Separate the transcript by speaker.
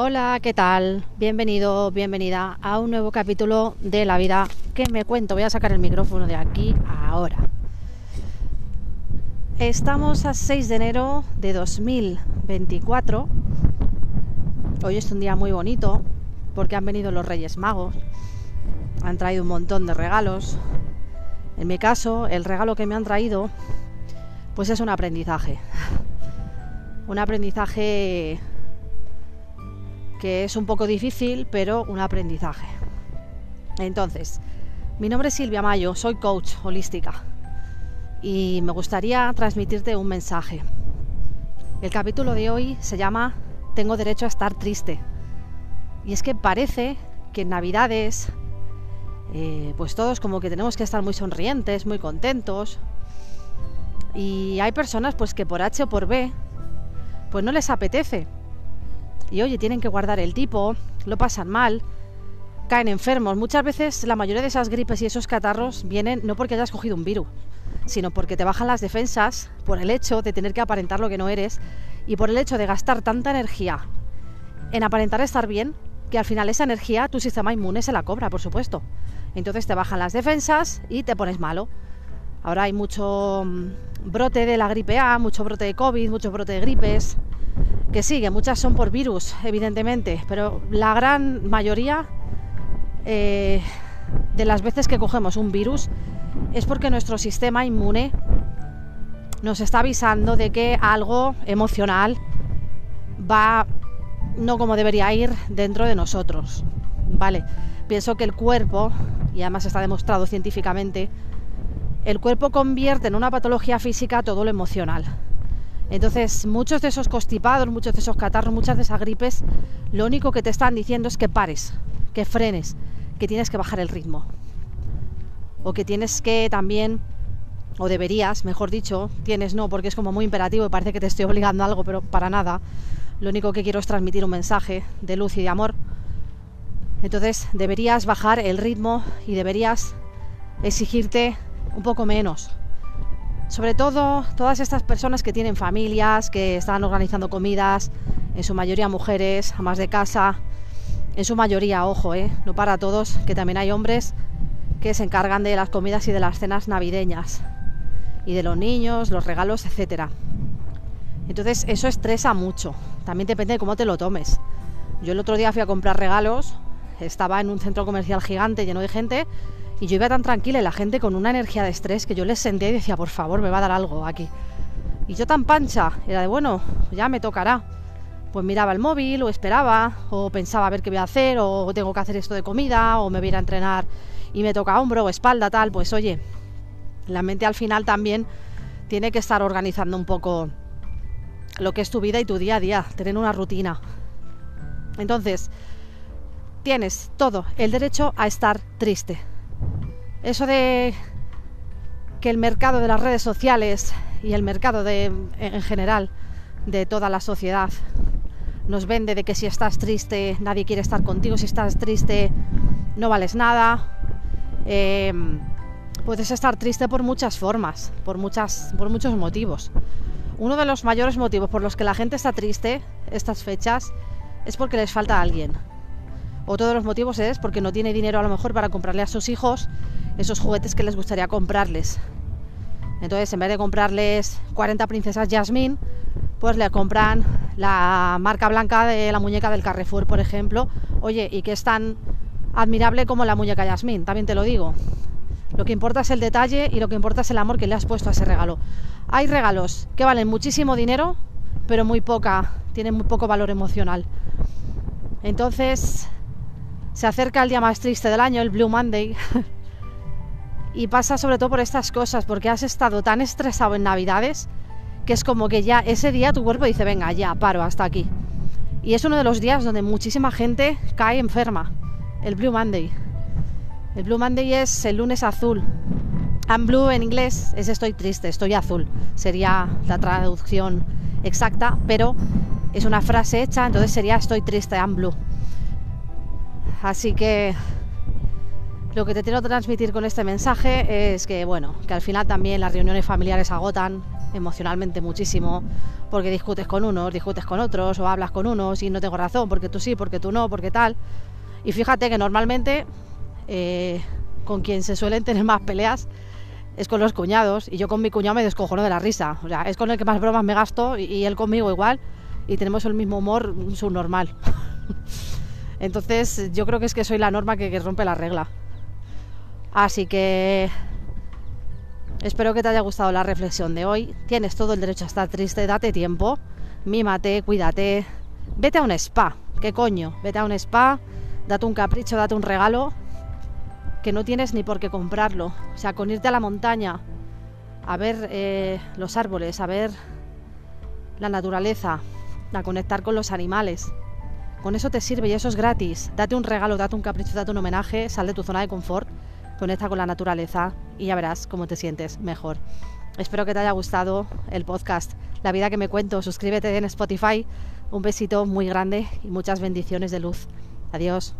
Speaker 1: Hola, ¿qué tal? Bienvenido, bienvenida a un nuevo capítulo de la vida que me cuento. Voy a sacar el micrófono de aquí ahora. Estamos a 6 de enero de 2024. Hoy es un día muy bonito porque han venido los Reyes Magos. Han traído un montón de regalos. En mi caso, el regalo que me han traído pues es un aprendizaje. Un aprendizaje que es un poco difícil, pero un aprendizaje. Entonces, mi nombre es Silvia Mayo, soy coach holística y me gustaría transmitirte un mensaje. El capítulo de hoy se llama Tengo derecho a estar triste. Y es que parece que en Navidades, eh, pues todos como que tenemos que estar muy sonrientes, muy contentos. Y hay personas pues que por H o por B, pues no les apetece y oye, tienen que guardar el tipo, lo pasan mal, caen enfermos. Muchas veces la mayoría de esas gripes y esos catarros vienen no porque hayas cogido un virus, sino porque te bajan las defensas por el hecho de tener que aparentar lo que no eres y por el hecho de gastar tanta energía en aparentar estar bien que al final esa energía tu sistema inmune se la cobra, por supuesto. Entonces te bajan las defensas y te pones malo. Ahora hay mucho mm, brote de la gripe A, mucho brote de COVID, mucho brote de gripes que sí, que muchas son por virus, evidentemente, pero la gran mayoría eh, de las veces que cogemos un virus es porque nuestro sistema inmune nos está avisando de que algo emocional va no como debería ir dentro de nosotros. Vale, pienso que el cuerpo, y además está demostrado científicamente, el cuerpo convierte en una patología física todo lo emocional. Entonces, muchos de esos constipados, muchos de esos catarros, muchas de esas gripes, lo único que te están diciendo es que pares, que frenes, que tienes que bajar el ritmo. O que tienes que también, o deberías, mejor dicho, tienes no, porque es como muy imperativo y parece que te estoy obligando a algo, pero para nada. Lo único que quiero es transmitir un mensaje de luz y de amor. Entonces, deberías bajar el ritmo y deberías exigirte un poco menos sobre todo todas estas personas que tienen familias, que están organizando comidas, en su mayoría mujeres, amas de casa, en su mayoría, ojo, ¿eh? no para todos, que también hay hombres que se encargan de las comidas y de las cenas navideñas, y de los niños, los regalos, etcétera. Entonces eso estresa mucho, también depende de cómo te lo tomes. Yo el otro día fui a comprar regalos, estaba en un centro comercial gigante lleno de gente y yo iba tan tranquila y la gente con una energía de estrés que yo les sentía y decía, por favor, me va a dar algo aquí. Y yo tan pancha, era de, bueno, ya me tocará. Pues miraba el móvil o esperaba o pensaba a ver qué voy a hacer o tengo que hacer esto de comida o me voy a ir a entrenar y me toca hombro o espalda, tal. Pues oye, la mente al final también tiene que estar organizando un poco lo que es tu vida y tu día a día, tener una rutina. Entonces, tienes todo el derecho a estar triste. Eso de que el mercado de las redes sociales y el mercado de, en general de toda la sociedad nos vende de que si estás triste nadie quiere estar contigo, si estás triste no vales nada. Eh, puedes estar triste por muchas formas, por, muchas, por muchos motivos. Uno de los mayores motivos por los que la gente está triste estas fechas es porque les falta alguien. Otro de los motivos es porque no tiene dinero a lo mejor para comprarle a sus hijos esos juguetes que les gustaría comprarles. Entonces, en vez de comprarles 40 princesas Jasmine, pues le compran la marca blanca de la muñeca del Carrefour, por ejemplo. Oye, y que es tan admirable como la muñeca Jasmine, también te lo digo. Lo que importa es el detalle y lo que importa es el amor que le has puesto a ese regalo. Hay regalos que valen muchísimo dinero, pero muy poca, tienen muy poco valor emocional. Entonces, se acerca el día más triste del año, el Blue Monday. Y pasa sobre todo por estas cosas, porque has estado tan estresado en Navidades que es como que ya ese día tu cuerpo dice, venga, ya, paro, hasta aquí. Y es uno de los días donde muchísima gente cae enferma, el Blue Monday. El Blue Monday es el lunes azul. I'm blue en inglés es estoy triste, estoy azul. Sería la traducción exacta, pero es una frase hecha, entonces sería estoy triste, I'm blue. Así que lo que te quiero transmitir con este mensaje es que, bueno, que al final también las reuniones familiares agotan, emocionalmente muchísimo, porque discutes con unos, discutes con otros, o hablas con unos y no tengo razón, porque tú sí, porque tú no, porque tal. Y fíjate que normalmente eh, con quien se suelen tener más peleas es con los cuñados, y yo con mi cuñado me descojono de la risa. O sea, es con el que más bromas me gasto y, él conmigo igual, y tenemos el mismo humor subnormal. Entonces, yo creo que es que soy la norma que rompe la regla. Así que espero que te haya gustado la reflexión de hoy. Tienes todo el derecho a estar triste, date tiempo, mímate, cuídate, vete a un spa, ¿qué coño? Vete a un spa, date un capricho, date un regalo que no tienes ni por qué comprarlo. O sea, con irte a la montaña, a ver eh, los árboles, a ver la naturaleza, a conectar con los animales. Con eso te sirve y eso es gratis. Date un regalo, date un capricho, date un homenaje, sal de tu zona de confort, conecta con la naturaleza y ya verás cómo te sientes mejor. Espero que te haya gustado el podcast La vida que me cuento. Suscríbete en Spotify. Un besito muy grande y muchas bendiciones de luz. Adiós.